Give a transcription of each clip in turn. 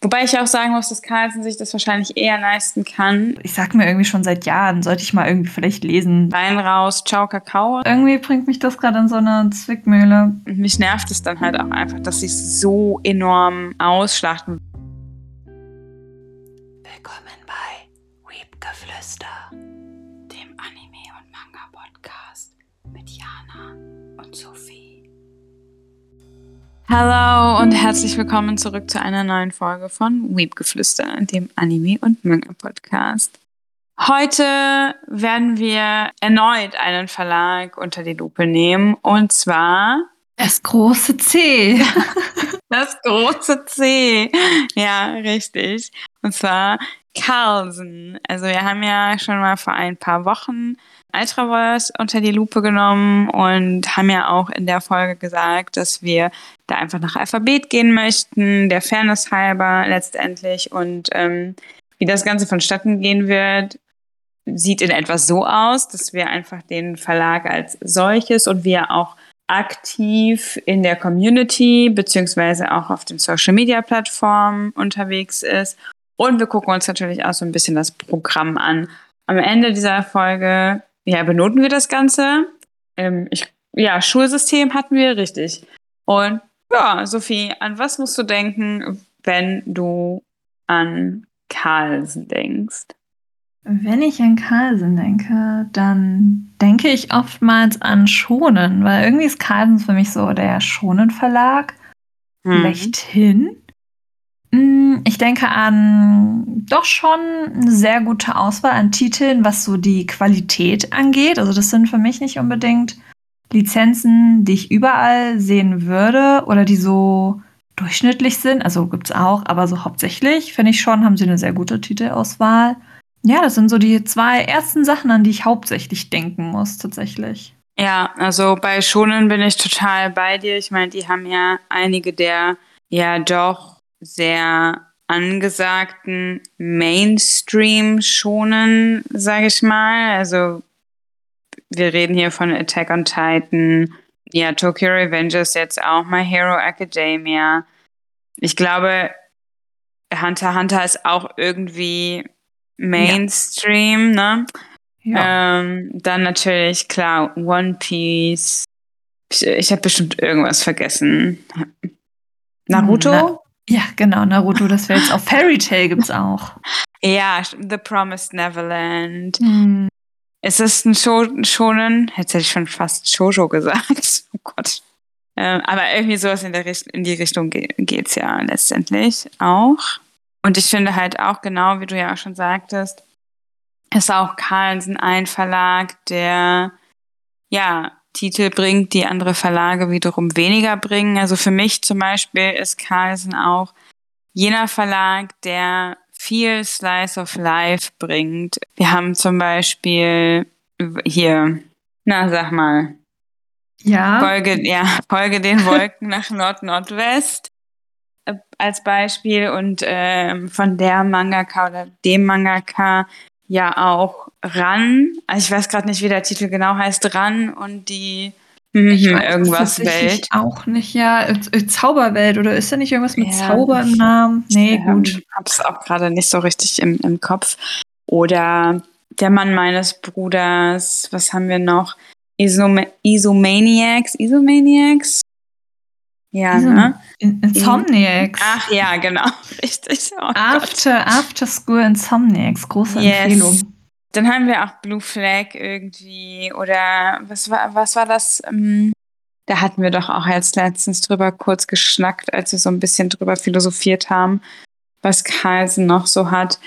Wobei ich auch sagen muss, dass Carlsen sich das wahrscheinlich eher leisten kann. Ich sag mir irgendwie schon seit Jahren, sollte ich mal irgendwie vielleicht lesen. Rein, raus, ciao, Kakao. Irgendwie bringt mich das gerade in so eine Zwickmühle. Mich nervt es dann halt auch einfach, dass sie es so enorm ausschlachten. Hallo und herzlich willkommen zurück zu einer neuen Folge von Weepgeflüster, dem Anime- und Manga-Podcast. Heute werden wir erneut einen Verlag unter die Lupe nehmen und zwar das große C. das große C. Ja, richtig. Und zwar Carlsen. Also wir haben ja schon mal vor ein paar Wochen Ultraverse unter die Lupe genommen und haben ja auch in der Folge gesagt, dass wir da einfach nach Alphabet gehen möchten, der Fairness halber letztendlich und ähm, wie das Ganze vonstatten gehen wird, sieht in etwa so aus, dass wir einfach den Verlag als solches und wir auch aktiv in der Community beziehungsweise auch auf den Social Media Plattformen unterwegs ist. Und wir gucken uns natürlich auch so ein bisschen das Programm an. Am Ende dieser Folge ja, benoten wir das Ganze. Ähm, ich, ja, Schulsystem hatten wir richtig. Und ja, Sophie, an was musst du denken, wenn du an Carlsen denkst? Wenn ich an Carlsen denke, dann denke ich oftmals an Schonen, weil irgendwie ist Carlsen für mich so der Schonen-Verlag. Hm. Schlechthin. Mm, ich denke an doch schon eine sehr gute Auswahl an Titeln, was so die Qualität angeht. Also das sind für mich nicht unbedingt Lizenzen, die ich überall sehen würde oder die so durchschnittlich sind. Also gibt es auch, aber so hauptsächlich finde ich schon, haben sie eine sehr gute Titelauswahl. Ja, das sind so die zwei ersten Sachen, an die ich hauptsächlich denken muss, tatsächlich. Ja, also bei Schonen bin ich total bei dir. Ich meine, die haben ja einige der ja doch sehr angesagten Mainstream schonen, sage ich mal. Also wir reden hier von Attack on Titan, ja, Tokyo Revengers jetzt auch, My Hero Academia. Ich glaube, Hunter Hunter ist auch irgendwie Mainstream, ja. ne? Ja. Ähm, dann natürlich, klar, One Piece. Ich, ich habe bestimmt irgendwas vergessen. Naruto? Na, ja, genau, Naruto, das wäre jetzt auch. Fairy Tale gibt's auch. Ja, The Promised Neverland. Hm. Ist es ein Sho Shonen? Jetzt hätte ich schon fast Shoujo gesagt. Oh Gott. Ähm, aber irgendwie sowas in, der in die Richtung ge geht's ja letztendlich auch. Und ich finde halt auch genau, wie du ja auch schon sagtest, ist auch Carlsen ein Verlag, der ja Titel bringt, die andere Verlage wiederum weniger bringen. Also für mich zum Beispiel ist Carlsen auch jener Verlag, der viel Slice of Life bringt. Wir haben zum Beispiel hier, na sag mal, ja. Folge, ja, Folge den Wolken nach Nord-Nordwest äh, als Beispiel und ähm, von der Mangaka oder dem Mangaka ja auch ran. Also ich weiß gerade nicht, wie der Titel genau heißt, ran und die mhm, irgendwas Welt. Auch nicht, ja, Zauberwelt oder ist da nicht irgendwas mit ja. Zauber im Namen? Nee, ja, gut. Ich hab's auch gerade nicht so richtig im, im Kopf. Oder der Mann meines Bruders, was haben wir noch? Isome Isomaniacs, Isomaniacs? Ja, ne? Insomniacs. Ach ja, genau, richtig. Oh After, After School Insomniacs, große yes. Empfehlung. Dann haben wir auch Blue Flag irgendwie oder was war, was war das? Ähm, da hatten wir doch auch jetzt letztens drüber kurz geschnackt, als wir so ein bisschen drüber philosophiert haben, was Carlsen noch so hat.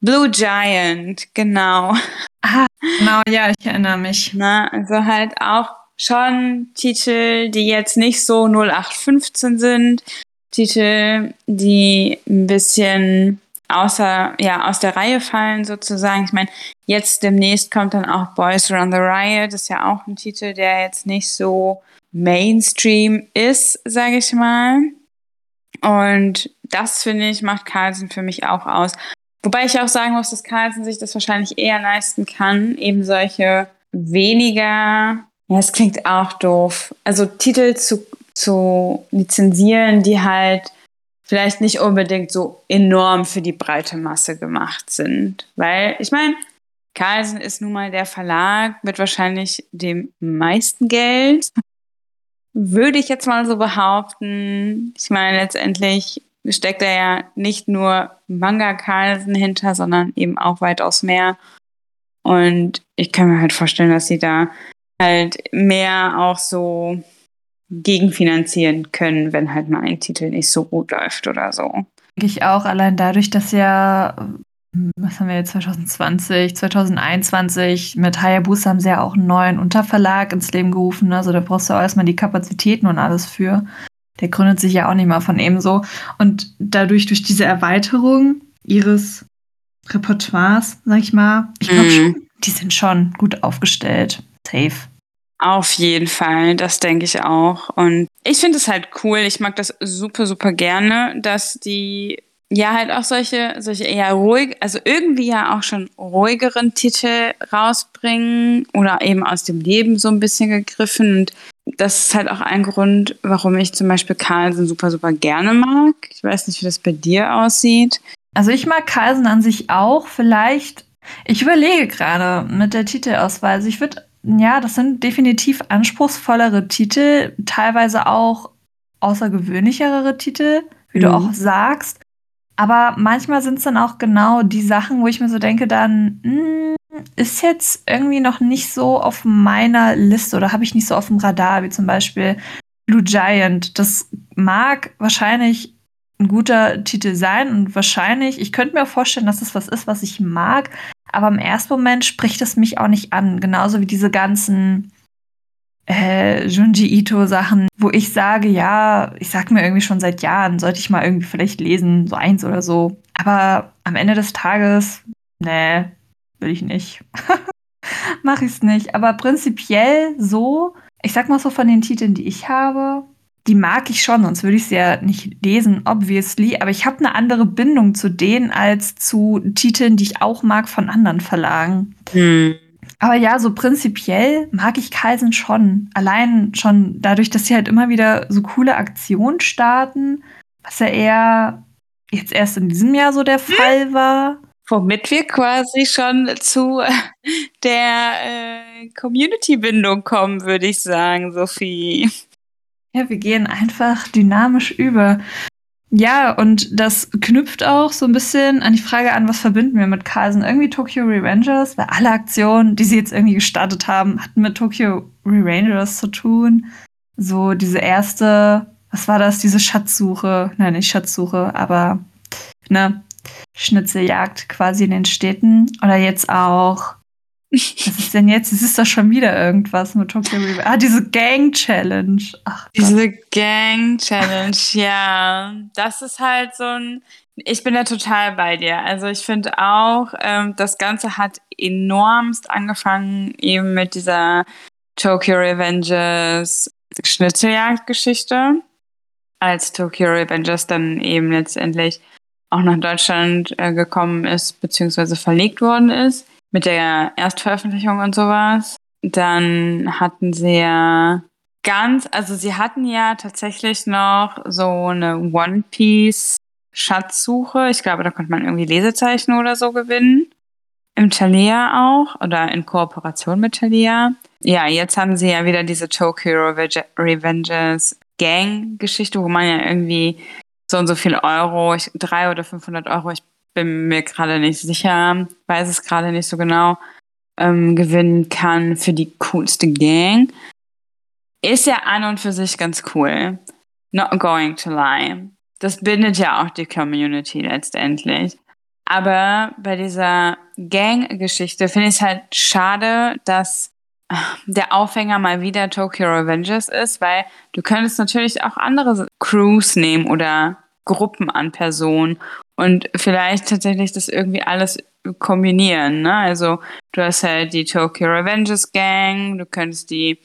Blue Giant, genau. Ah, genau, ja, ich erinnere mich. Na, also halt auch schon Titel, die jetzt nicht so 0815 sind. Titel, die ein bisschen außer, ja, aus der Reihe fallen sozusagen. Ich meine, jetzt demnächst kommt dann auch Boys Run the Riot. Das ist ja auch ein Titel, der jetzt nicht so Mainstream ist, sage ich mal. Und das, finde ich, macht Carlsen für mich auch aus. Wobei ich auch sagen muss, dass Carlsen sich das wahrscheinlich eher leisten kann, eben solche weniger ja, es klingt auch doof. Also Titel zu, zu lizenzieren, die halt vielleicht nicht unbedingt so enorm für die breite Masse gemacht sind. Weil, ich meine, Carlsen ist nun mal der Verlag mit wahrscheinlich dem meisten Geld. Würde ich jetzt mal so behaupten. Ich meine, letztendlich steckt da ja nicht nur Manga Carlsen hinter, sondern eben auch weitaus mehr. Und ich kann mir halt vorstellen, dass sie da halt mehr auch so gegenfinanzieren können, wenn halt mal ein Titel nicht so gut läuft oder so. Denke ich auch, allein dadurch, dass ja, was haben wir jetzt, 2020, 2021, mit Hayabusa haben sie ja auch einen neuen Unterverlag ins Leben gerufen. Also da brauchst du auch erstmal die Kapazitäten und alles für. Der gründet sich ja auch nicht mal von ebenso. Und dadurch, durch diese Erweiterung ihres Repertoires, sag ich mal, ich glaube mm. schon, die sind schon gut aufgestellt. Safe. Auf jeden Fall, das denke ich auch. Und ich finde es halt cool. Ich mag das super, super gerne, dass die ja halt auch solche, solche eher ruhig, also irgendwie ja auch schon ruhigeren Titel rausbringen oder eben aus dem Leben so ein bisschen gegriffen. Und das ist halt auch ein Grund, warum ich zum Beispiel Carlsen super, super gerne mag. Ich weiß nicht, wie das bei dir aussieht. Also ich mag Carlsen an sich auch. Vielleicht, ich überlege gerade mit der Titelauswahl. Also ich würde ja, das sind definitiv anspruchsvollere Titel, teilweise auch außergewöhnlichere Titel, wie mhm. du auch sagst. Aber manchmal sind es dann auch genau die Sachen, wo ich mir so denke, dann mh, hm, ist jetzt irgendwie noch nicht so auf meiner Liste oder habe ich nicht so auf dem Radar, wie zum Beispiel Blue Giant. Das mag wahrscheinlich ein guter Titel sein und wahrscheinlich, ich könnte mir vorstellen, dass das was ist, was ich mag, aber im ersten Moment spricht es mich auch nicht an. Genauso wie diese ganzen äh, Junji Ito-Sachen, wo ich sage, ja, ich sag mir irgendwie schon seit Jahren, sollte ich mal irgendwie vielleicht lesen, so eins oder so. Aber am Ende des Tages, nee, will ich nicht. Mach ich's nicht. Aber prinzipiell so, ich sag mal so von den Titeln, die ich habe, die mag ich schon, sonst würde ich sie ja nicht lesen, obviously. Aber ich habe eine andere Bindung zu denen als zu Titeln, die ich auch mag von anderen Verlagen. Hm. Aber ja, so prinzipiell mag ich Kaisen schon. Allein schon dadurch, dass sie halt immer wieder so coole Aktionen starten, was ja eher jetzt erst in diesem Jahr so der hm. Fall war. Womit wir quasi schon zu der äh, Community-Bindung kommen, würde ich sagen, Sophie. Ja, wir gehen einfach dynamisch über. Ja, und das knüpft auch so ein bisschen an die Frage an, was verbinden wir mit Carlsen? Irgendwie Tokyo Revengers, weil alle Aktionen, die sie jetzt irgendwie gestartet haben, hatten mit Tokyo Revengers zu tun. So diese erste, was war das, diese Schatzsuche? Nein, nicht Schatzsuche, aber ne, Schnitzeljagd quasi in den Städten. Oder jetzt auch was ist denn jetzt? Es ist doch schon wieder irgendwas mit Tokyo Revenge. Ah, diese Gang Challenge. Ach, diese Gang Challenge, ja. Das ist halt so ein. Ich bin da total bei dir. Also ich finde auch, ähm, das Ganze hat enormst angefangen eben mit dieser Tokyo Revengers Schnitzeljagd-Geschichte. Als Tokyo Revengers dann eben letztendlich auch nach Deutschland äh, gekommen ist, beziehungsweise verlegt worden ist mit der Erstveröffentlichung und sowas. Dann hatten sie ja ganz, also sie hatten ja tatsächlich noch so eine One Piece Schatzsuche. Ich glaube, da konnte man irgendwie Lesezeichen oder so gewinnen. Im Thalia auch oder in Kooperation mit Thalia. Ja, jetzt haben sie ja wieder diese Tokyo Revengers Gang-Geschichte, wo man ja irgendwie so und so viel Euro, drei oder 500 Euro, ich bin mir gerade nicht sicher, weiß es gerade nicht so genau, ähm, gewinnen kann für die coolste Gang. Ist ja an und für sich ganz cool. Not going to lie. Das bindet ja auch die Community letztendlich. Aber bei dieser Gang-Geschichte finde ich es halt schade, dass äh, der Aufhänger mal wieder Tokyo Revengers ist, weil du könntest natürlich auch andere Crews nehmen oder Gruppen an Personen und vielleicht tatsächlich das irgendwie alles kombinieren. Ne? Also du hast halt die Tokyo Revengers Gang, du könntest die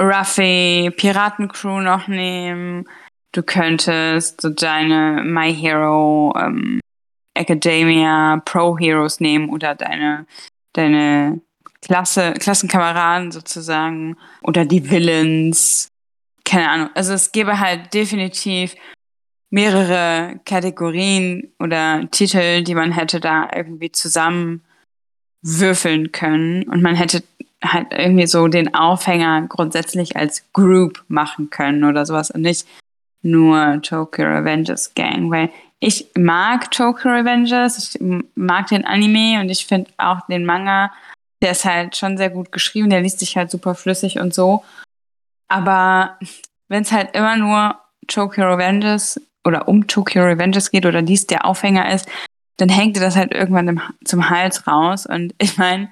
Ruffy Piratencrew noch nehmen, du könntest so deine My Hero ähm, Academia Pro Heroes nehmen oder deine deine Klasse, Klassenkameraden sozusagen oder die Villains. Keine Ahnung. Also es gäbe halt definitiv mehrere Kategorien oder Titel, die man hätte da irgendwie zusammen würfeln können und man hätte halt irgendwie so den Aufhänger grundsätzlich als Group machen können oder sowas und nicht nur Tokyo Revengers Gang, weil ich mag Tokyo Revengers, ich mag den Anime und ich finde auch den Manga, der ist halt schon sehr gut geschrieben, der liest sich halt super flüssig und so. Aber wenn es halt immer nur Tokyo Revengers oder um Tokyo Revengers geht oder dies der Aufhänger ist, dann hängt dir das halt irgendwann im, zum Hals raus. Und ich meine,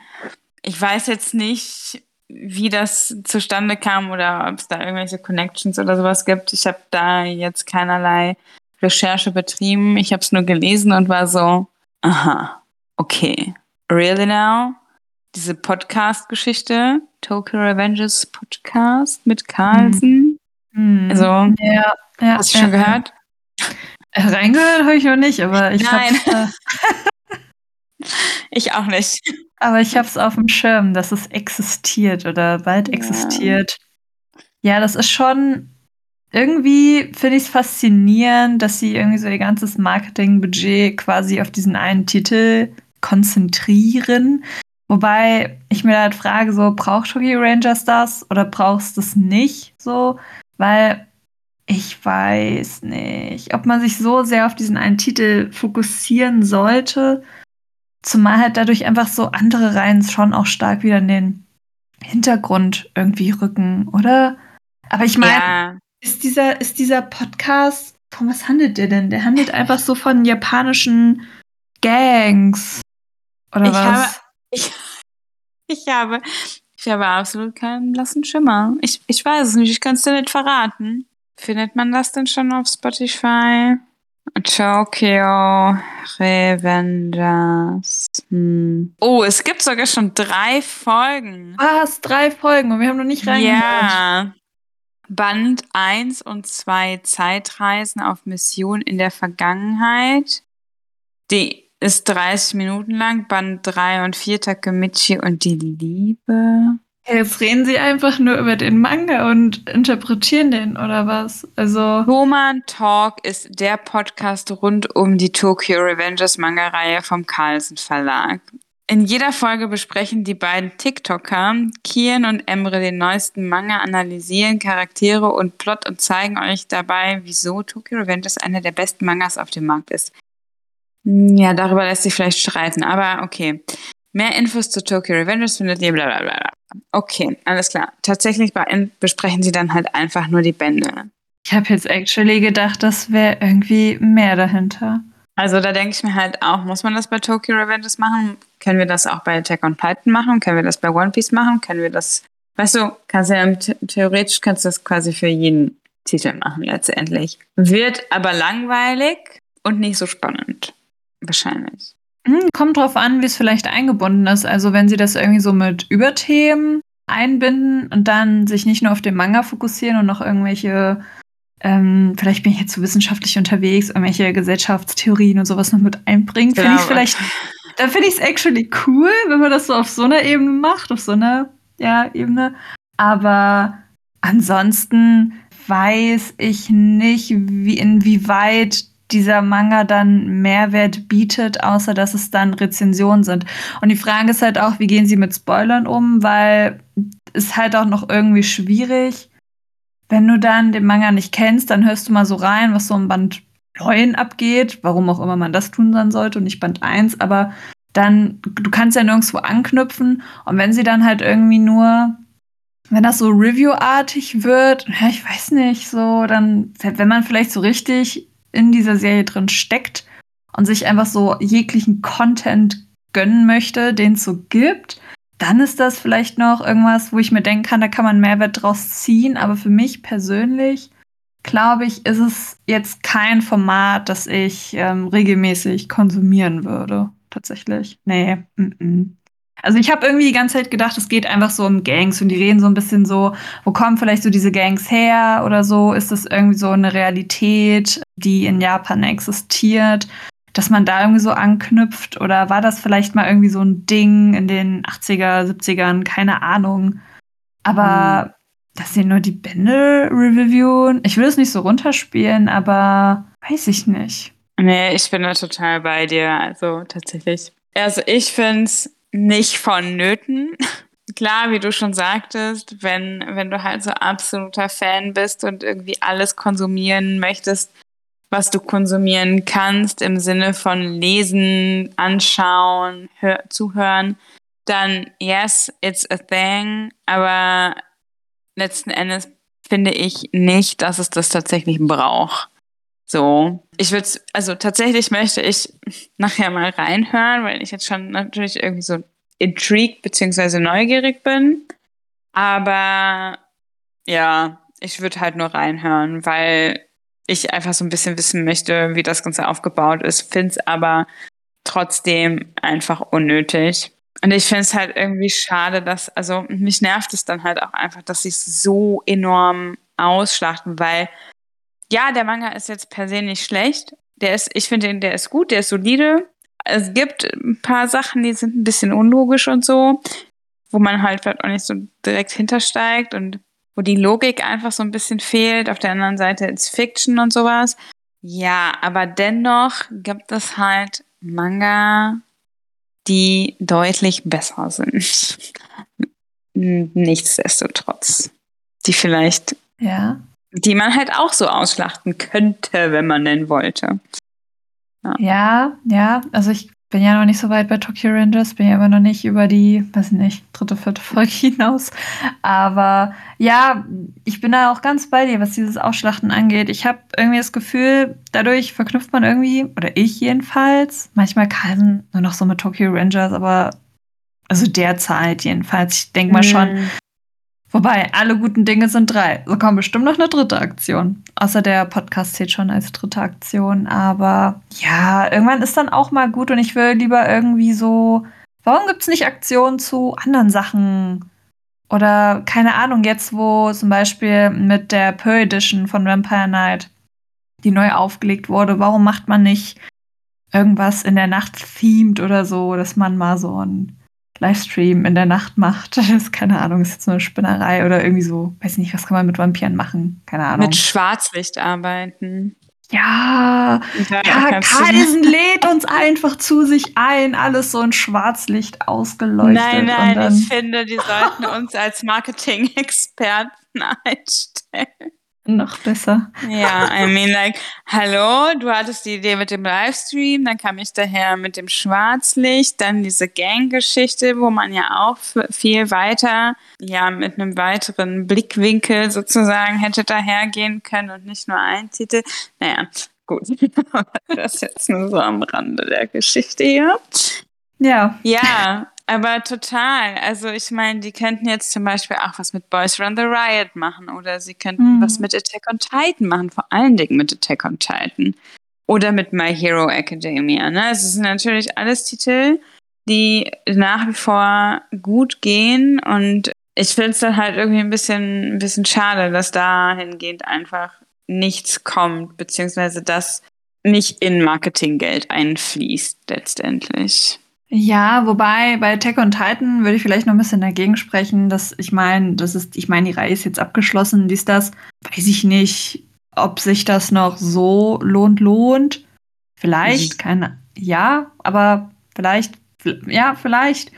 ich weiß jetzt nicht, wie das zustande kam oder ob es da irgendwelche Connections oder sowas gibt. Ich habe da jetzt keinerlei Recherche betrieben. Ich habe es nur gelesen und war so, aha, okay. Really now? Diese Podcast-Geschichte, Tokyo Revengers Podcast mit Carlsen. Hm. Also, ja, ja, hast du schon ja, gehört? Reingehört habe ich noch nicht, aber ich Nein. habe Ich auch nicht. aber ich habe es auf dem Schirm, dass es existiert oder bald Ja. existiert. Ja, das ist schon irgendwie finde ich es faszinierend, dass sie irgendwie so ihr ganzes Marketingbudget quasi auf diesen einen Titel konzentrieren. Wobei ich mir halt frage, so braucht Tokyo Rangers das oder brauchst du es nicht so? Weil ich weiß nicht, ob man sich so sehr auf diesen einen Titel fokussieren sollte, zumal halt dadurch einfach so andere Reihen schon auch stark wieder in den Hintergrund irgendwie rücken, oder? Aber ich meine, Ja, ist dieser, ist dieser Podcast, von was handelt der denn? Der handelt einfach so von japanischen Gangs. Oder Ich was? habe- ich, ich habe, ich habe absolut keinen blassen Schimmer. Ich, ich weiß es nicht, ich kann es dir nicht verraten. Findet man das denn schon auf Spotify? Tokyo Revengers. Hm. Oh, es gibt sogar schon drei Folgen. Was? Drei Folgen und wir haben noch nicht reingehört. Ja. Band 1 und 2 Zeitreisen auf Mission in der Vergangenheit. Die ist 30 Minuten lang. Band 3 und 4 Takemichi und die Liebe. Jetzt reden sie einfach nur über den Manga und interpretieren den, oder was? Also, Roman Talk ist der Podcast rund um die Tokyo Revengers Manga-Reihe vom Carlsen Verlag. In jeder Folge besprechen die beiden TikToker, Kian und Emre, den neuesten Manga, analysieren Charaktere und Plot und zeigen euch dabei, wieso Tokyo Revengers einer der besten Mangas auf dem Markt ist. Ja, darüber lässt sich vielleicht streiten, aber okay. Mehr Infos zu Tokyo Revengers findet ihr bla bla bla. Okay, alles klar. Tatsächlich besprechen sie dann halt einfach nur die Bände. ich habe jetzt actually gedacht, das wäre irgendwie mehr dahinter. Also da denke ich mir halt auch, muss man das bei Tokyo Revengers machen? Können wir das auch bei Attack on Titan machen? Können wir das bei One Piece machen? Können wir das, weißt du, kannst ja the- theoretisch kannst du das quasi für jeden Titel machen letztendlich. Wird aber langweilig und nicht so spannend. Wahrscheinlich. Hm, kommt drauf an, wie es vielleicht eingebunden ist. Also, wenn sie das irgendwie so mit Überthemen einbinden und dann sich nicht nur auf den Manga fokussieren und noch irgendwelche, ähm, vielleicht bin ich jetzt so wissenschaftlich unterwegs, irgendwelche Gesellschaftstheorien und sowas noch mit einbringen, finde ich vielleicht, dann finde ich es actually cool, wenn man das so auf so einer Ebene macht, auf so einer ja, Ebene. Aber ansonsten weiß ich nicht, wie, inwieweit dieser Manga dann Mehrwert bietet, außer dass es dann Rezensionen sind. Und die Frage ist halt auch, wie gehen sie mit Spoilern um, weil es halt auch noch irgendwie schwierig. Wenn du dann den Manga nicht kennst, dann hörst du mal so rein, was so im Band 9 abgeht, warum auch immer man das tun dann sollte und nicht Band 1, aber dann, du kannst ja nirgendwo anknüpfen und wenn sie dann halt irgendwie nur, wenn das so Review-artig wird, ja, ich weiß nicht, so, dann, wenn man vielleicht so richtig in dieser Serie drin steckt und sich einfach so jeglichen Content gönnen möchte, den es so gibt, dann ist das vielleicht noch irgendwas, wo ich mir denken kann, da kann man Mehrwert draus ziehen. Aber für mich persönlich, glaube ich, ist es jetzt kein Format, das ich ähm, regelmäßig konsumieren würde. Tatsächlich. Nee. Mm -mm. Also ich habe irgendwie die ganze Zeit gedacht, es geht einfach so um Gangs und die reden so ein bisschen so, wo kommen vielleicht so diese Gangs her oder so? Ist das irgendwie so eine Realität, die in Japan existiert, dass man da irgendwie so anknüpft? Oder war das vielleicht mal irgendwie so ein Ding in den 80er, 70ern? Keine Ahnung. Aber dass sie nur die Bände reviewen, ich will es nicht so runterspielen, aber weiß ich nicht. Nee, ich bin da total bei dir. Also tatsächlich. Also ich finde es nicht vonnöten. Klar, wie du schon sagtest, wenn, wenn du halt so absoluter Fan bist und irgendwie alles konsumieren möchtest, was du konsumieren kannst im Sinne von lesen, anschauen, hör, zuhören, dann yes, it's a thing. Aber letzten Endes finde ich nicht, dass es das tatsächlich braucht. So, ich würde, also tatsächlich möchte ich nachher mal reinhören, weil ich jetzt schon natürlich irgendwie so intrigued bzw. neugierig bin. Aber ja, ich würde halt nur reinhören, weil ich einfach so ein bisschen wissen möchte, wie das Ganze aufgebaut ist. Finde es aber trotzdem einfach unnötig. Und ich finde es halt irgendwie schade, dass, also mich nervt es dann halt auch einfach, dass sie es so enorm ausschlachten, weil ja, der Manga ist jetzt per se nicht schlecht. Der ist, ich finde, der ist gut, der ist solide. Es gibt ein paar Sachen, die sind ein bisschen unlogisch und so, wo man halt vielleicht auch nicht so direkt hintersteigt und wo die Logik einfach so ein bisschen fehlt. Auf der anderen Seite ist Fiction und sowas. Ja, aber dennoch gibt es halt Manga, die deutlich besser sind. Nichtsdestotrotz. Die vielleicht ja die man halt auch so ausschlachten könnte, wenn man denn wollte. Ja. ja, ja, also ich bin ja noch nicht so weit bei Tokyo Rangers, bin ja aber noch nicht über die, weiß nicht, dritte, vierte Folge hinaus. Aber ja, ich bin da auch ganz bei dir, was dieses Ausschlachten angeht. Ich habe irgendwie das Gefühl, dadurch verknüpft man irgendwie, oder ich jedenfalls, manchmal Kaisen nur noch so mit Tokyo Rangers, aber also derzeit jedenfalls. Ich denke mal mm. schon, mhm. Wobei, alle guten Dinge sind drei. So kommt bestimmt noch eine dritte Aktion. Außer der Podcast zählt schon als dritte Aktion. Aber ja, irgendwann ist dann auch mal gut und ich will lieber irgendwie so. Warum gibt es nicht Aktionen zu anderen Sachen? Oder keine Ahnung, jetzt wo zum Beispiel mit der Pearl Edition von Vampire Night, die neu aufgelegt wurde, warum macht man nicht irgendwas in der Nacht themed oder so, dass man mal so ein Livestream in der Nacht macht. Das ist keine Ahnung, ist jetzt so eine Spinnerei oder irgendwie so, weiß nicht, was kann man mit Vampiren machen? Keine Ahnung. Mit Schwarzlicht arbeiten. Ja, ja, ja Kaisen lädt uns einfach zu sich ein, alles so in Schwarzlicht ausgeleuchtet. Nein, nein, ich finde, die sollten uns als Marketing-Experten einstellen. Noch besser. Ja, I mean, like, hallo, du hattest die Idee mit dem Livestream, dann kam ich daher mit dem Schwarzlicht, dann diese Gang-Geschichte, wo man ja auch viel weiter, ja, mit einem weiteren Blickwinkel sozusagen hätte dahergehen können und nicht nur ein Titel. Naja, gut. das ist jetzt nur so am Rande der Geschichte hier. Ja. Ja, aber total. Also ich meine, die könnten jetzt zum Beispiel auch was mit Boys Run the Riot machen oder sie könnten mhm. was mit Attack on Titan machen, vor allen Dingen mit Attack on Titan. Oder mit My Hero Academia. Ne? Es sind natürlich alles Titel, die nach wie vor gut gehen und ich finde es dann halt irgendwie ein bisschen, ein bisschen schade, dass dahingehend einfach nichts kommt, beziehungsweise dass nicht in Marketinggeld einfließt letztendlich. Ja, wobei bei Attack on Titan würde ich vielleicht noch ein bisschen dagegen sprechen, dass ich meine, das ist, ich meine, die Reihe ist jetzt abgeschlossen, dies, das. Weiß ich nicht, ob sich das noch so lohnt, lohnt. Vielleicht, keine, ja, aber vielleicht, ja, vielleicht.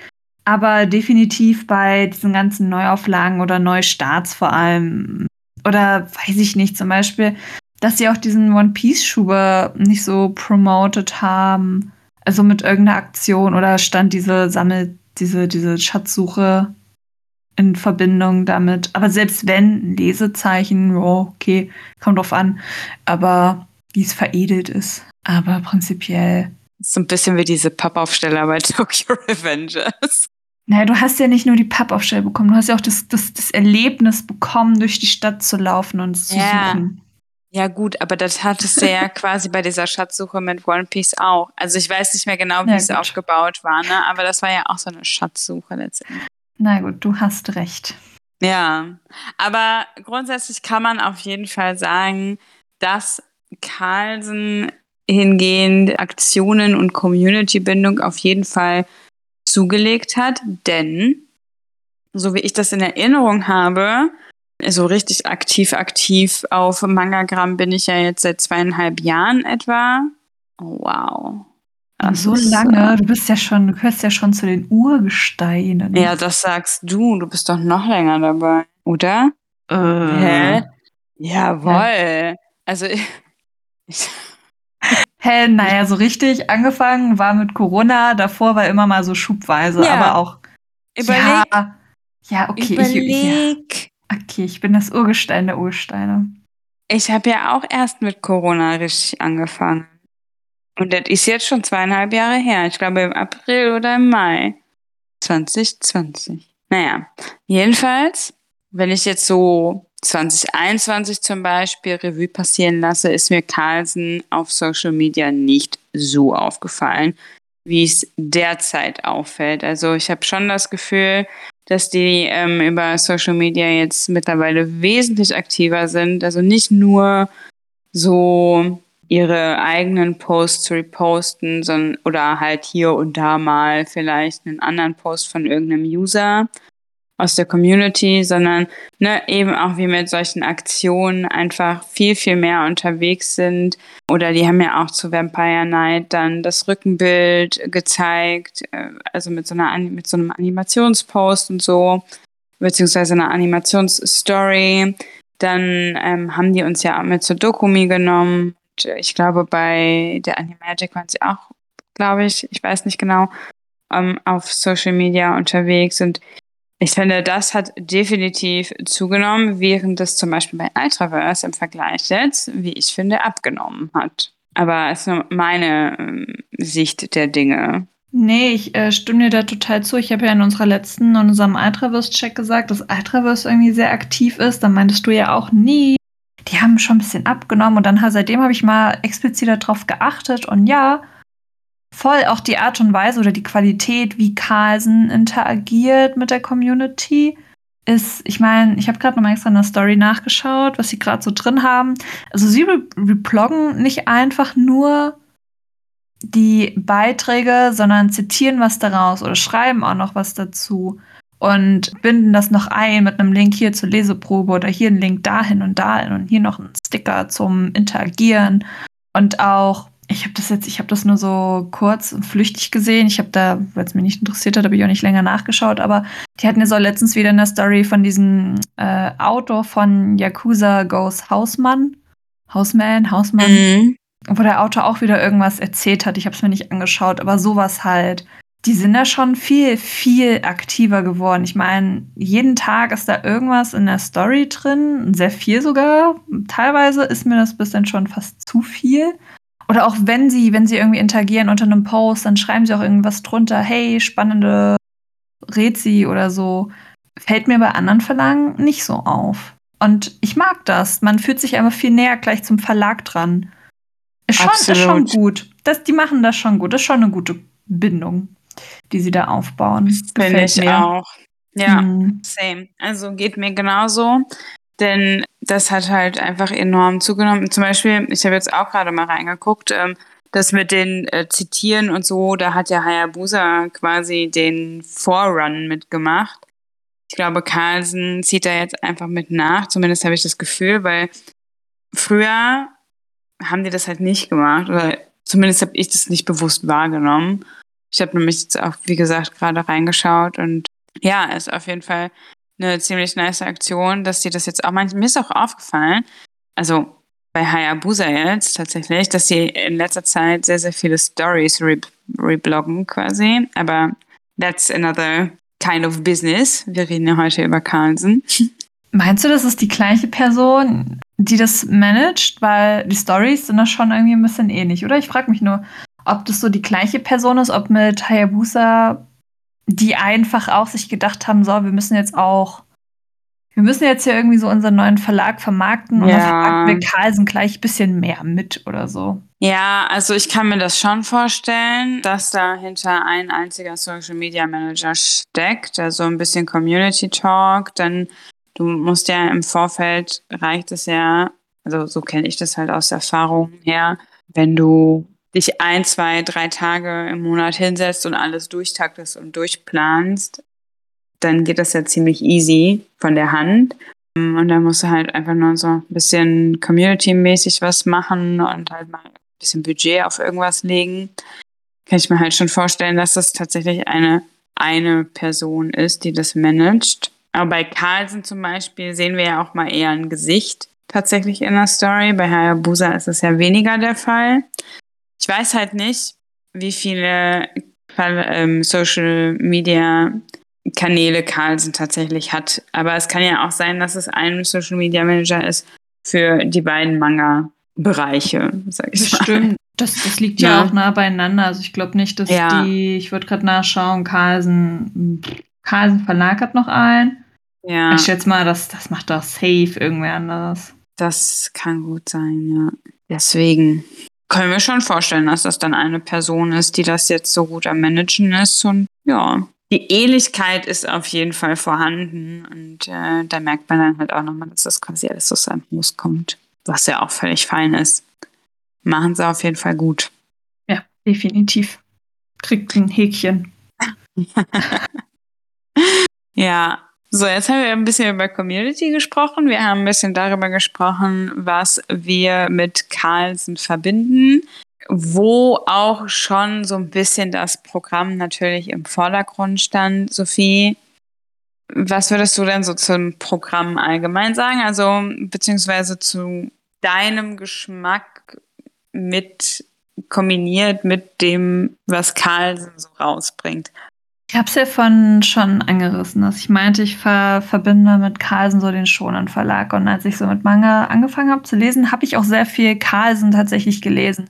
Aber definitiv bei diesen ganzen Neuauflagen oder Neustarts vor allem. Oder weiß ich nicht, zum Beispiel, dass sie auch diesen One Piece-Schuber nicht so promoted haben also mit irgendeiner Aktion oder stand diese Sammel, diese, diese Schatzsuche in Verbindung damit. Aber selbst wenn, Lesezeichen, oh, okay, kommt drauf an. Aber wie es veredelt ist. Aber prinzipiell. So ein bisschen wie diese Pappaufsteller bei Tokyo Revengers. Naja, du hast ja nicht nur die Pappaufsteller bekommen, du hast ja auch das, das, das Erlebnis bekommen, durch die Stadt zu laufen und zu ja. suchen. Ja, gut, aber das hattest du ja quasi bei dieser Schatzsuche mit One Piece auch. Also ich weiß nicht mehr genau, wie ja, es aufgebaut war, ne? Aber das war ja auch so eine Schatzsuche letztendlich. Na gut, du hast recht. Ja, aber grundsätzlich kann man auf jeden Fall sagen, dass Carlsen hingehend Aktionen und Community-Bindung auf jeden Fall zugelegt hat, denn so wie ich das in Erinnerung habe, so richtig aktiv, aktiv auf Mangagram bin ich ja jetzt seit zweieinhalb Jahren etwa. Oh, wow. Das so ist, lange, du bist ja schon, du gehörst ja schon zu den Urgesteinen. Ja, das sagst du. Du bist doch noch länger dabei, oder? Äh. Hä? Jawohl. Hä? Also ich. ich Hä, naja, so richtig angefangen war mit Corona, davor war immer mal so schubweise, ja. aber auch. Überleg. Ja, ja okay. Überleg. Ich, ja. Okay, ich bin das Urgestein der Ursteine. Ich habe ja auch erst mit Corona richtig angefangen. Und das ist jetzt schon zweieinhalb Jahre her. Ich glaube im April oder im Mai 2020. Naja, jedenfalls, wenn ich jetzt so 2021 zum Beispiel Revue passieren lasse, ist mir Carlsen auf Social Media nicht so aufgefallen, wie es derzeit auffällt. Also ich habe schon das Gefühl, dass die ähm, über Social Media jetzt mittlerweile wesentlich aktiver sind. Also nicht nur so ihre eigenen Posts reposten, sondern, oder halt hier und da mal vielleicht einen anderen Post von irgendeinem User aus der Community, sondern ne, eben auch wie mit solchen Aktionen einfach viel, viel mehr unterwegs sind. Oder die haben ja auch zu Vampire Night dann das Rückenbild gezeigt, äh, also mit so, einer, mit so einem Animationspost und so, beziehungsweise einer Animationsstory. Dann ähm, haben die uns ja auch mit zur Dokumi genommen ich glaube, bei der Animagic waren sie auch, glaube ich, ich weiß nicht genau, ähm, auf Social Media unterwegs. Und ich finde, das hat definitiv zugenommen, während das zum Beispiel bei Ultraverse im Vergleich jetzt, wie ich finde, abgenommen hat. Aber es ist nur meine ähm, Sicht der Dinge. Nee, ich äh, stimme dir da total zu. Ich habe ja in unserer letzten, in unserem Ultraverse-Check gesagt, dass Ultraverse irgendwie sehr aktiv ist. Da meintest du ja auch nie, die haben schon ein bisschen abgenommen und dann seitdem habe ich mal explizit darauf geachtet und ja, voll auch die Art und Weise oder die Qualität, wie Carlsen interagiert mit der Community, ist, ich meine, ich habe gerade noch mal extra in der Story nachgeschaut, was sie gerade so drin haben. Also sie re reploggen nicht einfach nur die Beiträge, sondern zitieren was daraus oder schreiben auch noch was dazu und binden das noch ein mit einem Link hier zur Leseprobe oder hier ein Link dahin und dahin und hier noch ein Sticker zum Interagieren und auch ich habe das jetzt, ich habe das nur so kurz und flüchtig gesehen. Ich habe da, weil es mich nicht interessiert hat, habe ich auch nicht länger nachgeschaut. Aber die hatten ja so letztens wieder eine Story von diesem äh, Autor von Yakuza Goes Hausmann, Hausman, Hausmann, mhm. wo der Autor auch wieder irgendwas erzählt hat. Ich habe es mir nicht angeschaut, aber sowas halt die sind da schon viel, viel aktiver geworden. Ich meine, jeden Tag ist da irgendwas in der Story drin, sehr viel sogar. Teilweise ist mir das bis dann schon fast zu viel. Oder auch wenn sie, wenn sie irgendwie interagieren unter einem Post, dann schreiben sie auch irgendwas drunter, hey, spannende Rätsel oder so. Fällt mir bei anderen Verlagen nicht so auf. Und ich mag das. Man fühlt sich einfach viel näher gleich zum Verlag dran. Ist schon, ist schon gut. Das, die machen das schon gut. Das ist schon eine gute Bindung die sie da aufbauen. Finde ich mir. auch. Ja, mhm. same. Also geht mir genauso. Denn das hat halt einfach enorm zugenommen. Zum Beispiel, ich habe jetzt auch gerade mal reingeguckt, ähm, das mit den äh, Zitieren und so, da hat ja Hayabusa quasi den Vorrun mitgemacht. Ich glaube, Carlsen zieht da jetzt einfach mit nach, zumindest habe ich das Gefühl, weil früher haben die das halt nicht gemacht oder zumindest habe ich das nicht bewusst wahrgenommen. Ich habe nämlich jetzt auch, wie gesagt, gerade reingeschaut und ja, ist auf jeden Fall eine ziemlich nice Aktion, dass die das jetzt auch manchmal, mir ist auch aufgefallen, also bei Hayabusa jetzt tatsächlich, dass sie in letzter Zeit sehr, sehr viele Stories re rebloggen quasi, aber that's another kind of business. Wir reden ja heute über Carlsen. Meinst du, das ist die gleiche Person, die das managt? Weil die Stories sind da schon irgendwie ein bisschen ähnlich, oder? Ich frage mich nur, ob das so die gleiche Person ist, ob mit Hayabusa die einfach auch sich gedacht haben, so, wir müssen jetzt auch, wir müssen jetzt hier irgendwie so unseren neuen Verlag vermarkten und ja. dann vermarkten wir Carlsen gleich ein bisschen mehr mit oder so. Ja, also ich kann mir das schon vorstellen, dass da hinter ein einziger Social Media Manager steckt, also ein bisschen Community Talk, denn du musst ja im Vorfeld reicht es ja, also so kenne ich das halt aus Erfahrung her, wenn du dich ein, zwei, drei Tage im Monat hinsetzt und alles durchtaktest und durchplanst, dann geht das ja ziemlich easy von der Hand. Und da musst du halt einfach nur so ein bisschen community-mäßig was machen und halt mal ein bisschen Budget auf irgendwas legen. Kann ich mir halt schon vorstellen, dass das tatsächlich eine, eine Person ist, die das managt. Aber bei Carlsen zum Beispiel sehen wir ja auch mal eher ein Gesicht tatsächlich in der Story. Bei Hayabusa ist es ja weniger der Fall. Ich weiß halt nicht, wie viele ähm, Social Media Kanäle Carlsen tatsächlich hat. Aber es kann ja auch sein, dass es ein Social Media Manager ist für die beiden Manga-Bereiche, sag ich mal. Stimmt. Das, das liegt ja. ja auch nah beieinander. Also ich glaube nicht, dass ja. die, ich würde gerade nachschauen, Carlsen, Carlsen Verlag hat noch einen. Ja. Ich schätze mal, das, das macht doch safe irgendwer anderes. Das kann gut sein, ja. Deswegen können wir schon vorstellen, dass das dann eine Person ist, die das jetzt so gut am Managen ist. Und ja, die Ähnlichkeit ist auf jeden Fall vorhanden. Und äh, da merkt man dann halt auch nochmal, dass das quasi alles aus seinem Haus kommt. Was ja auch völlig fein ist. Machen sie auf jeden Fall gut. Ja, definitiv. Kriegt ein Häkchen. ja, so, jetzt haben wir ein bisschen über Community gesprochen. Wir haben ein bisschen darüber gesprochen, was wir mit Carlsen verbinden, wo auch schon so ein bisschen das Programm natürlich im Vordergrund stand. Sophie, was würdest du denn so zum Programm allgemein sagen? Also, beziehungsweise zu deinem Geschmack mit kombiniert mit dem, was Carlsen so rausbringt. Ich habe es ja von schon angerissen, dass ich meinte, ich ver verbinde mit Carlsen so den Schonen Verlag. Und als ich so mit Manga angefangen habe zu lesen, habe ich auch sehr viel Carlsen tatsächlich gelesen.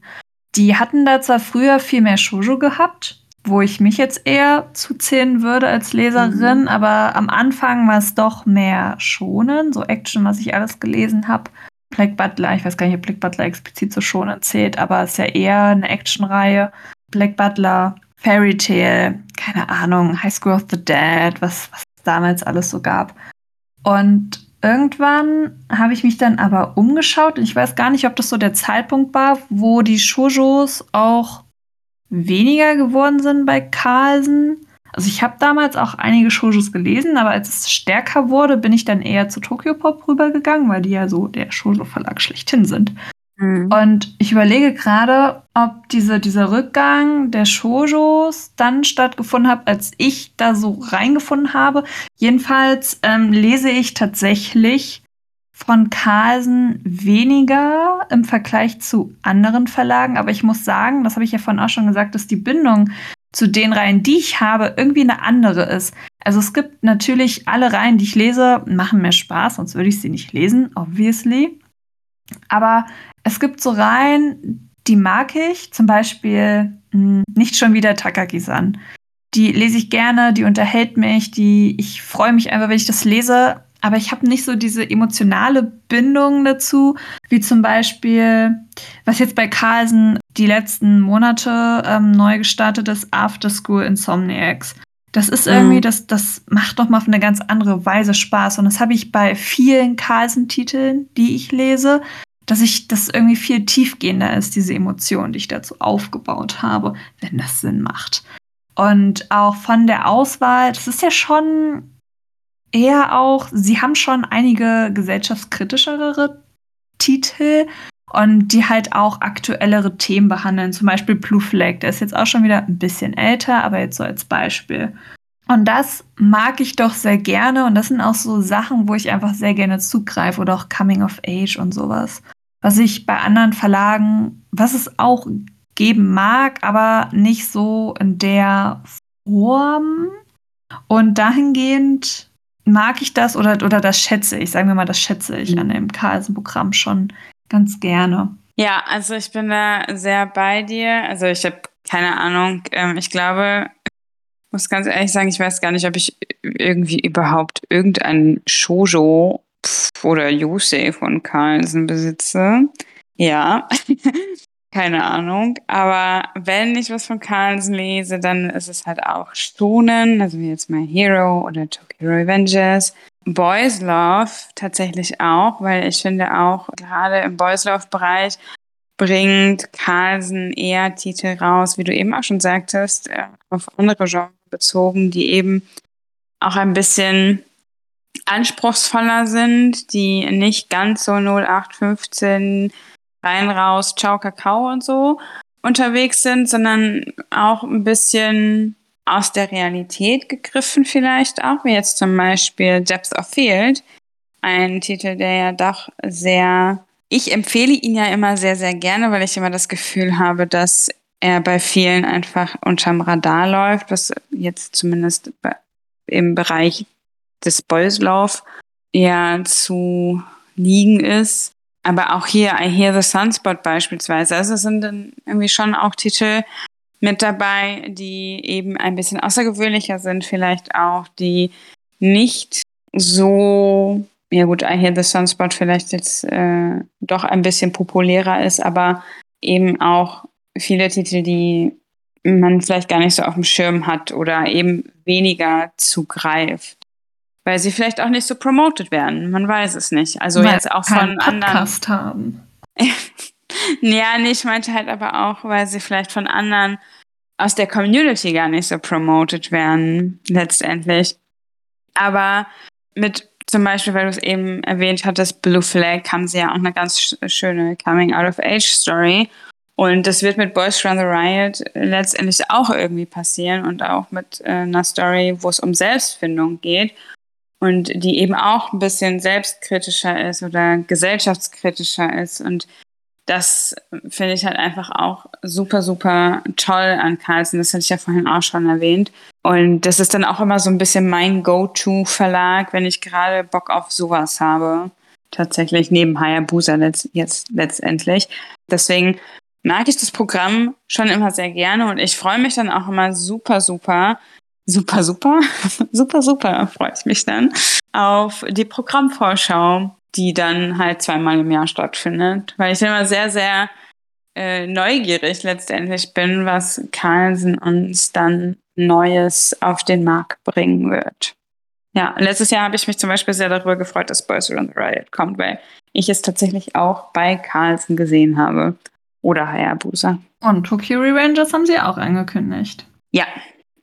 Die hatten da zwar früher viel mehr Shoujo gehabt, wo ich mich jetzt eher zuzählen würde als Leserin, mhm. aber am Anfang war es doch mehr Schonen, so Action, was ich alles gelesen habe. Black Butler, ich weiß gar nicht, ob Black Butler explizit so Schonen zählt, aber es ist ja eher eine Actionreihe. Black Butler, Fairy Tale, keine Ahnung, High School of the Dead, was, was es damals alles so gab. Und irgendwann habe ich mich dann aber umgeschaut und ich weiß gar nicht, ob das so der Zeitpunkt war, wo die Shoujos auch weniger geworden sind bei Carlsen. Also ich habe damals auch einige Shoujos gelesen, aber als es stärker wurde, bin ich dann eher zu Tokyo Pop rübergegangen, weil die ja so der Shoujo-Verlag schlechthin sind. Mhm. Und ich überlege gerade, ob diese, dieser Rückgang der Shoujos dann stattgefunden hat, als ich da so reingefunden habe. Jedenfalls ähm, lese ich tatsächlich von Carlsen weniger im Vergleich zu anderen Verlagen. Aber ich muss sagen, das habe ich ja vorhin auch schon gesagt, dass die Bindung zu den Reihen, die ich habe, irgendwie eine andere ist. Also es gibt natürlich alle Reihen, die ich lese, machen mir Spaß, sonst würde ich sie nicht lesen, obviously. Aber es gibt so Reihen, die mag ich, zum Beispiel mh, hm, nicht schon wieder Takagi-san. Die lese ich gerne, die unterhält mich, die ich freue mich einfach, wenn ich das lese. Aber ich habe nicht so diese emotionale Bindung dazu, wie zum Beispiel, was jetzt bei Carlsen die letzten Monate ähm, neu gestartet ist, After School Insomniacs. Das ist irgendwie, mhm. das, das macht doch mal auf eine ganz andere Weise Spaß. Und das habe ich bei vielen Carlsen-Titeln, die ich lese, dass ich das irgendwie viel tiefgehender ist, diese Emotion, die ich dazu aufgebaut habe, wenn das Sinn macht. Und auch von der Auswahl, das ist ja schon eher auch, sie haben schon einige gesellschaftskritischere Titel und die halt auch aktuellere Themen behandeln. Zum Beispiel Blue Flag, der ist jetzt auch schon wieder ein bisschen älter, aber jetzt so als Beispiel. Und das mag ich doch sehr gerne und das sind auch so Sachen, wo ich einfach sehr gerne zugreife oder auch Coming of Age und sowas. Was ich bei anderen Verlagen, was es auch geben mag, aber nicht so in der Form. Und dahingehend mag ich das oder, oder das schätze ich, sagen wir mal, das schätze ich mhm. an dem Carlsen-Programm schon ganz gerne. Ja, also ich bin da sehr bei dir. Also ich habe keine Ahnung. Ähm, ich glaube, muss ganz ehrlich sagen, ich weiß gar nicht, ob ich irgendwie überhaupt irgendein Shoujo oder Yusei von Carlsen besitze. Ja, keine Ahnung. Aber wenn ich was von Carlsen lese, dann ist es halt auch Stonen, also wie jetzt My Hero oder Tokyo Revengers. Boys Love tatsächlich auch, weil ich finde auch gerade im Boys Love Bereich bringt Carlsen eher Titel raus, wie du eben auch schon sagtest, äh, auf andere Genres bezogen, die eben auch ein bisschen anspruchsvoller sind, die nicht ganz so 0815 rein raus, ciao Kakao und so unterwegs sind, sondern auch ein bisschen aus der Realität gegriffen vielleicht auch, wie jetzt zum Beispiel Depth of Field, ein Titel, der ja doch sehr, ich empfehle ihn ja immer sehr, sehr gerne, weil ich immer das Gefühl habe, dass er bei vielen einfach unterm Radar läuft, was jetzt zumindest im Bereich des Love eher zu liegen ist. Aber auch hier, I Hear the Sunspot beispielsweise. Also sind dann irgendwie schon auch Titel mit dabei, die eben ein bisschen außergewöhnlicher sind, vielleicht auch, die nicht so, ja gut, I Hear the Sunspot vielleicht jetzt äh, doch ein bisschen populärer ist, aber eben auch viele Titel, die man vielleicht gar nicht so auf dem Schirm hat oder eben weniger zugreift. Weil sie vielleicht auch nicht so promoted werden. Man weiß es nicht. Also weil jetzt auch von Podcast anderen. haben. ja, nee, ich meinte halt aber auch, weil sie vielleicht von anderen aus der Community gar nicht so promoted werden, letztendlich. Aber mit zum Beispiel, weil du es eben erwähnt hattest, Blue Flag, haben sie ja auch eine ganz schöne Coming-out-of-Age-Story. Und das wird mit Boys Run the Riot letztendlich auch irgendwie passieren und auch mit äh, einer Story, wo es um Selbstfindung geht und die eben auch ein bisschen selbstkritischer ist oder gesellschaftskritischer ist. Und das finde ich halt einfach auch super, super toll an Carlsen. Das hatte ich ja vorhin auch schon erwähnt. Und das ist dann auch immer so ein bisschen mein Go-To-Verlag, wenn ich gerade Bock auf sowas habe. Tatsächlich neben Hayabusa letzt, jetzt letztendlich. Deswegen mag ich das Programm schon immer sehr gerne und ich freue mich dann auch immer super, super, super, super, super, super freue ich mich dann auf die Programmvorschau, die dann halt zweimal im Jahr stattfindet, weil ich immer sehr, sehr äh, neugierig letztendlich bin, was Carlsen uns dann Neues auf den Markt bringen wird. Ja, letztes Jahr habe ich mich zum Beispiel sehr darüber gefreut, dass Boys Around the Riot kommt, weil ich es tatsächlich auch bei Carlsen gesehen habe. Oder Hayabusa. Und Tokyo Revengers haben sie auch angekündigt. Ja,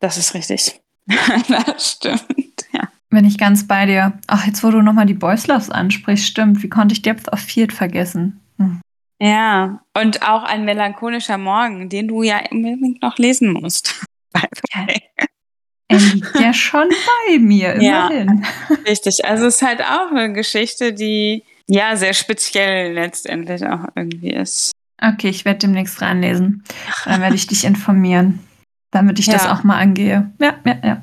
das ist richtig. das stimmt, ja. Bin ich ganz bei dir. Ach, jetzt wo du nochmal die Boys Loves ansprichst, stimmt. Wie konnte ich Depth of Field vergessen? Hm. Ja, und auch ein melancholischer Morgen, den du ja unbedingt noch lesen musst. Ja. Er liegt ja schon bei mir, immerhin. Ja, richtig. Also es ist halt auch eine Geschichte, die ja sehr speziell letztendlich auch irgendwie ist. Okay, ich werde demnächst reinlesen. Dann werde ich dich informieren, damit ich ja. das auch mal angehe. Ja, ja, ja.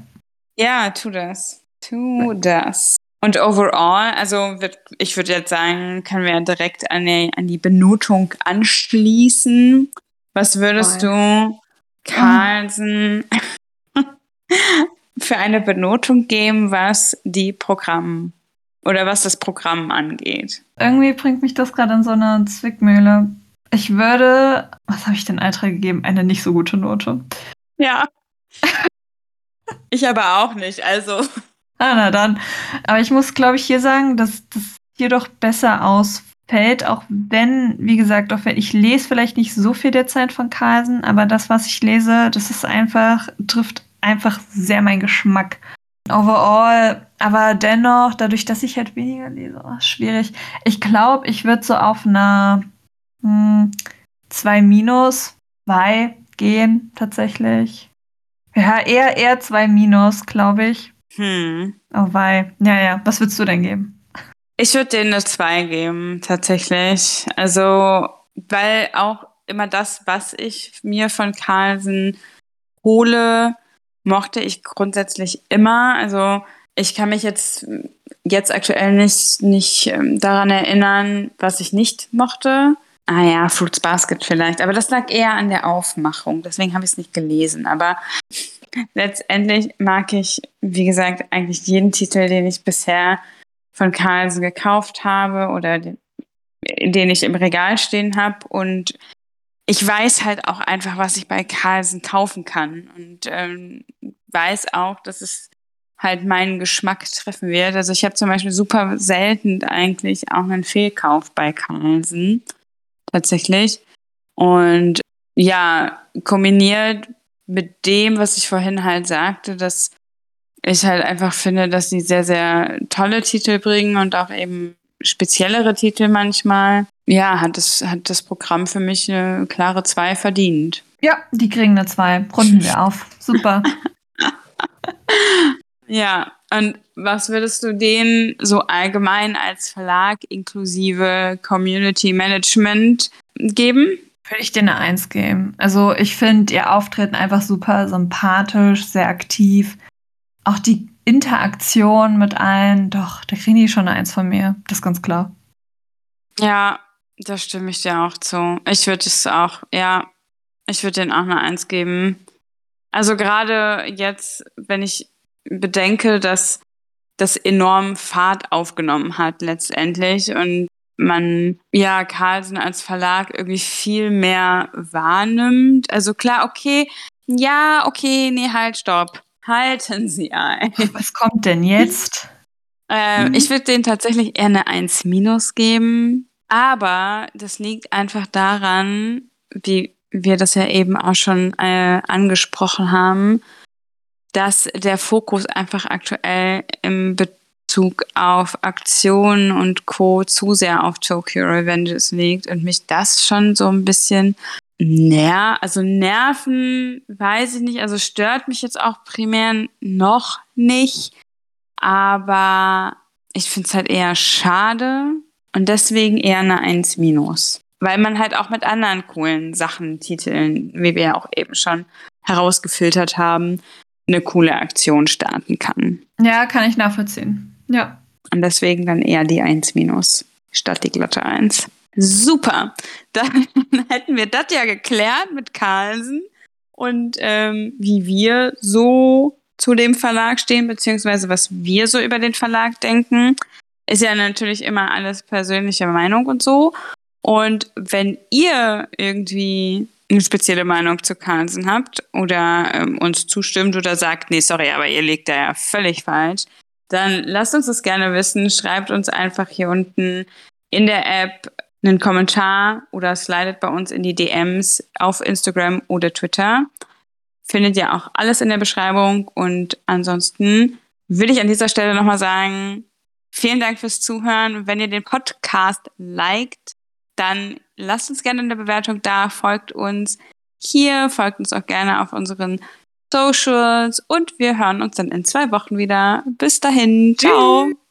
Ja, tu das. Tu das. Und overall, also wird, ich würde jetzt sagen, können wir direkt an die, an die Benotung anschließen. Was würdest Voll. du Carlsen für eine Benotung geben, was die Programm oder was das Programm angeht? Irgendwie bringt mich das gerade in so eine Zwickmühle. Ich würde, was habe ich denn Altra gegeben? Eine nicht so gute Note. Ja. ich aber auch nicht, also. Ah, na dann. Aber ich muss, glaube ich, hier sagen, dass das hier doch besser ausfällt, auch wenn, wie gesagt, auch wenn ich lese vielleicht nicht so viel der Zeit von Carlsen, aber das, was ich lese, das ist einfach, trifft einfach sehr meinen Geschmack. Overall, aber dennoch, dadurch, dass ich halt weniger lese, oh, schwierig. Ich glaube, ich würde so auf einer hm, zwei Minus, zwei gehen tatsächlich. Ja, eher, eher zwei Minus, glaube ich. Hm. Oh wei. Ja, ja. Was würdest du denn geben? Ich würde denen eine zwei geben, tatsächlich. Also, weil auch immer das, was ich mir von Carlsen hole, mochte ich grundsätzlich immer. Also, ich kann mich jetzt, jetzt aktuell nicht, nicht ähm, daran erinnern, was ich nicht mochte. Ah ja, Fruits Basket vielleicht. Aber das lag eher an der Aufmachung. Deswegen habe ich es nicht gelesen. Aber letztendlich mag ich, wie gesagt, eigentlich jeden Titel, den ich bisher von Carlsen gekauft habe oder den, den ich im Regal stehen habe. Und ich weiß halt auch einfach, was ich bei Carlsen kaufen kann. Und ähm, weiß auch, dass es halt meinen Geschmack treffen wird. Also ich habe zum Beispiel super selten eigentlich auch einen Fehlkauf bei Carlsen tatsächlich. Und ja, kombiniert mit dem, was ich vorhin halt sagte, dass ich halt einfach finde, dass sie sehr, sehr tolle Titel bringen und auch eben speziellere Titel manchmal. Ja, hat das, hat das Programm für mich eine klare 2 verdient. Ja, die kriegen eine 2. Runden wir auf. Super. ja, und was würdest du denen so allgemein als Verlag inklusive Community Management geben? Würde ich dir eine Eins geben. Also ich finde ihr Auftreten einfach super sympathisch, sehr aktiv. Auch die Interaktion mit allen, doch, da kriegen die schon eine Eins von mir. Das ist ganz klar. Ja, da stimme ich dir auch zu. Ich würde es auch, ja, ich würde denen auch eine Eins geben. Also gerade jetzt, wenn ich bedenke, dass das enorm Fahrt aufgenommen hat letztendlich und man ja Carlsen als Verlag irgendwie viel mehr wahrnimmt. Also klar, okay, ja, okay, nee, halt, stopp. Halten Sie ein. Was kommt denn jetzt? Äh, mhm. Ich würde denen tatsächlich eher eine 1 minus geben. Aber das liegt einfach daran, wie wir das ja eben auch schon äh, angesprochen haben, dass der Fokus einfach aktuell im Be Bezug auf Aktionen und Co. zu sehr auf Tokyo Revenges liegt und mich das schon so ein bisschen ner also nerven, weiß ich nicht, also stört mich jetzt auch primär noch nicht, aber ich finde es halt eher schade und deswegen eher eine 1 minus. Weil man halt auch mit anderen coolen Sachen, Titeln, wie wir ja auch eben schon herausgefiltert haben, eine coole Aktion starten kann. Ja, kann ich nachvollziehen. Ja. Und deswegen dann eher die 1 minus statt die glatte 1. Super. Dann hätten wir das ja geklärt mit Carlsen und ähm, wie wir so zu dem Verlag stehen, beziehungsweise was wir so über den Verlag denken. Ist ja natürlich immer alles persönliche Meinung und so. Und wenn ihr irgendwie eine spezielle Meinung zu Carlsen habt oder ähm, uns zustimmt oder sagt, nee, sorry, aber ihr liegt da ja völlig falsch, dann lasst uns das gerne wissen. Schreibt uns einfach hier unten in der App einen Kommentar oder slidet bei uns in die DMs auf Instagram oder Twitter. Findet ihr auch alles in der Beschreibung. Und ansonsten will ich an dieser Stelle nochmal sagen, vielen Dank fürs Zuhören. Wenn ihr den Podcast liked, dann lasst uns gerne eine Bewertung da, folgt uns hier, folgt uns auch gerne auf unseren Socials und wir hören uns dann in zwei Wochen wieder. Bis dahin, ciao.